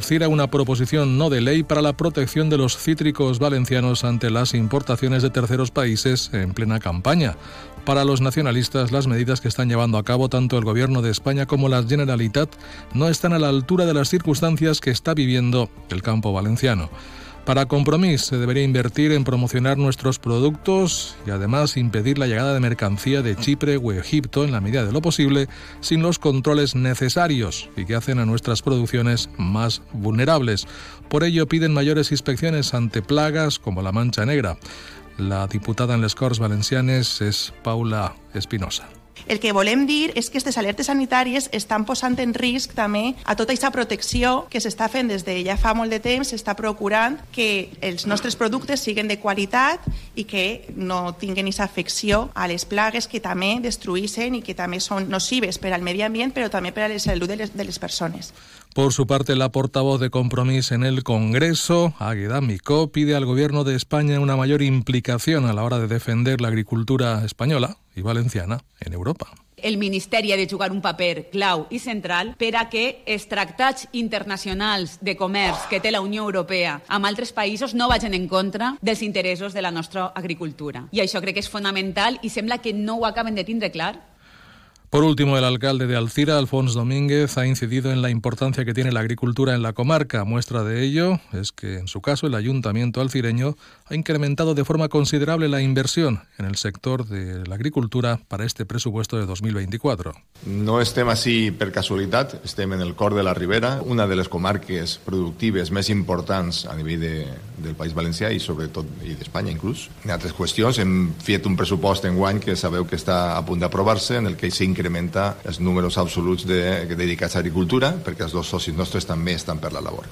Cira una proposición no de ley para la protección de los cítricos valencianos ante las importaciones de terceros países en plena campaña. Para los nacionalistas, las medidas que están llevando a cabo tanto el Gobierno de España como la Generalitat no están a la altura de las circunstancias que está viviendo el campo valenciano. Para Compromís se debería invertir en promocionar nuestros productos y además impedir la llegada de mercancía de Chipre o Egipto en la medida de lo posible sin los controles necesarios y que hacen a nuestras producciones más vulnerables. Por ello piden mayores inspecciones ante plagas como la mancha negra. La diputada en les Corts Valencianes és Paula Espinosa. El que volem dir és que aquestes alertes sanitàries estan posant en risc també a tota aquesta protecció que s'està fent des de ja fa molt de temps, s'està procurant que els nostres productes siguin de qualitat i que no tinguin aquesta afecció a les plagues que també destruïssen i que també són nocives per al medi ambient però també per a la salut de les, de les persones. Por su parte, la portavoz de Compromís en el Congreso, Águeda Micó, pide al Gobierno de España una mayor implicación a la hora de defender la agricultura española i valenciana en Europa. El Ministeri ha de jugar un paper clau i central per a que els tractats internacionals de comerç que té la Unió Europea amb altres països no vagin en contra dels interessos de la nostra agricultura. I això crec que és fonamental i sembla que no ho acaben de tindre clar Por último, el alcalde de Alcira, Alfonso Domínguez, ha incidido en la importancia que tiene la agricultura en la comarca. Muestra de ello es que, en su caso, el ayuntamiento alcireño ha incrementado de forma considerable la inversión en el sector de la agricultura para este presupuesto de 2024. No estem així per casualitat, estem en el cor de la Ribera, una de les comarques productives més importants a nivell de, del País Valencià i sobretot i d'Espanya inclús. En altres qüestions hem fet un pressupost en guany que sabeu que està a punt d'aprovar-se en el que s'incrementa incrementa els números absoluts de, dedicats a agricultura, perquè els dos socis nostres també estan per la labor.